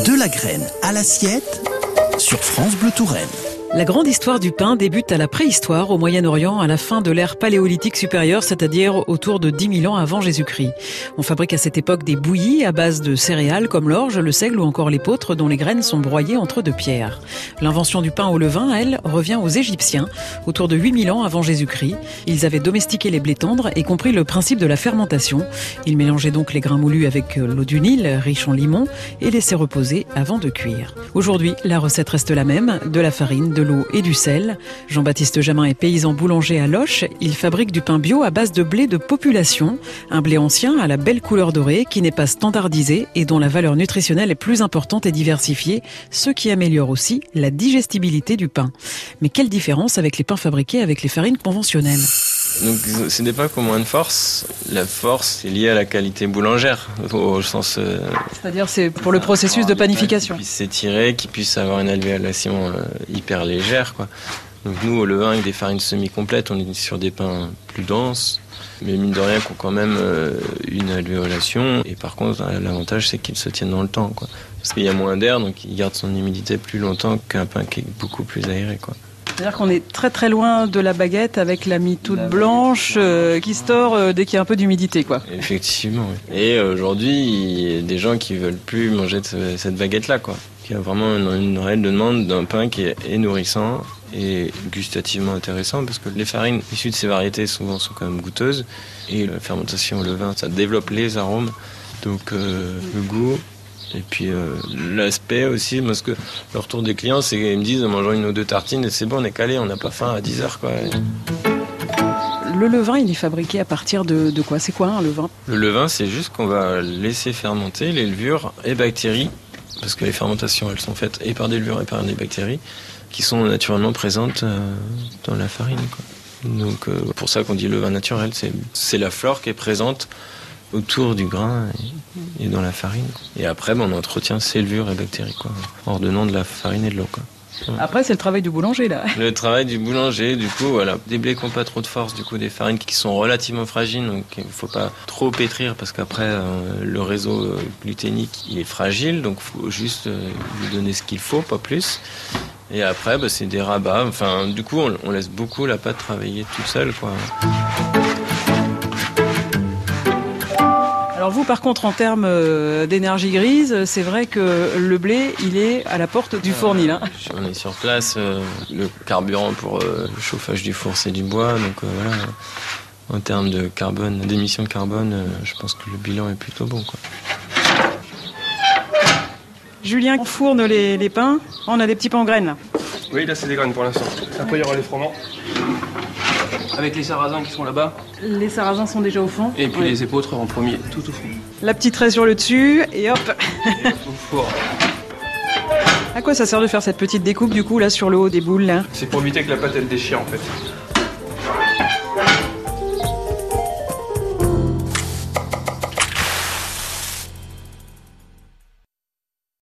De la graine à l'assiette sur France Bleu Touraine. La grande histoire du pain débute à la préhistoire au Moyen-Orient à la fin de l'ère paléolithique supérieure, c'est-à-dire autour de 10 000 ans avant Jésus-Christ. On fabrique à cette époque des bouillies à base de céréales comme l'orge, le seigle ou encore l'épeautre dont les graines sont broyées entre deux pierres. L'invention du pain au levain, elle, revient aux Égyptiens autour de 8 000 ans avant Jésus-Christ. Ils avaient domestiqué les blés tendres et compris le principe de la fermentation. Ils mélangeaient donc les grains moulus avec l'eau du Nil, riche en limon, et laissaient reposer avant de cuire. Aujourd'hui, la recette reste la même, de la farine, de l'eau et du sel. Jean-Baptiste Jamin est paysan boulanger à Loche. Il fabrique du pain bio à base de blé de population, un blé ancien à la belle couleur dorée qui n'est pas standardisé et dont la valeur nutritionnelle est plus importante et diversifiée, ce qui améliore aussi la digestibilité du pain. Mais quelle différence avec les pains fabriqués avec les farines conventionnelles? Donc c'est des pains qui ont moins de force. La force est liée à la qualité boulangère, au sens. Euh, C'est-à-dire c'est pour le processus de panification. Qui puisse s'étirer, qui puisse avoir une alvéolation euh, hyper légère, quoi. Donc nous, au levain, avec des farines semi-complètes, on est sur des pains plus denses, mais mine de rien, qui ont quand même euh, une alvéolation. Et par contre, l'avantage, c'est qu'ils se tiennent dans le temps, quoi. Parce qu'il y a moins d'air, donc il garde son humidité plus longtemps qu'un pain qui est beaucoup plus aéré, quoi. C'est-à-dire qu'on est très très loin de la baguette avec la mie toute blanche euh, qui se euh, dès qu'il y a un peu d'humidité, quoi. Effectivement. Oui. Et aujourd'hui, il y a des gens qui veulent plus manger de cette baguette-là, quoi. Il y a vraiment une, réelle demande d'un pain qui est nourrissant et gustativement intéressant parce que les farines issues de ces variétés souvent sont quand même goûteuses et la fermentation au levain, ça développe les arômes. Donc euh, le goût et puis euh, l'aspect aussi, parce que le retour des clients, c'est qu'ils me disent en mangeant une ou deux tartines, c'est bon, on est calé, on n'a pas faim à 10 heures. Quoi. Le levain, il est fabriqué à partir de, de quoi? C'est quoi un levain? Le levain, c'est juste qu'on va laisser fermenter les levures et bactéries, parce que les fermentations, elles sont faites et par des levures et par des bactéries, qui sont naturellement présentes euh, dans la farine. Quoi. Donc euh, pour ça qu'on dit levain naturel, c'est la flore qui est présente autour du grain et, et dans la farine. Et après, on entretient ces levures et bactéries, quoi, en redonnant de la farine et de l'eau. Quoi. Après, c'est le travail du boulanger, là. Le travail du boulanger, du coup, voilà. Des blés qui n'ont pas trop de force, du coup, des farines qui sont relativement fragiles, donc il ne faut pas trop pétrir parce qu'après, euh, le réseau gluténique, il est fragile, donc il faut juste euh, lui donner ce qu'il faut, pas plus. Et après, bah, c'est des rabats. Enfin, du coup, on, on, laisse beaucoup la pâte travailler toute seule, quoi. Alors vous, par contre, en termes d'énergie grise, c'est vrai que le blé, il est à la porte du fournil. Hein. On est sur place. le carburant pour le chauffage du four, c'est du bois. Donc voilà. En termes de carbone, d'émissions de carbone, je pense que le bilan est plutôt bon. Quoi. Julien fourne les, les pains. On a des petits pains en graines. Là. Oui, là c'est des graines pour l'instant. Après il y aura les froment. Avec les sarrasins qui sont là-bas. Les sarrasins sont déjà au fond. Et puis oui. les épeautres en premier, tout au fond. La petite raie sur le dessus et hop. au four. À quoi ça sert de faire cette petite découpe du coup là sur le haut des boules là? C'est pour éviter que la pâte elle déchire en fait.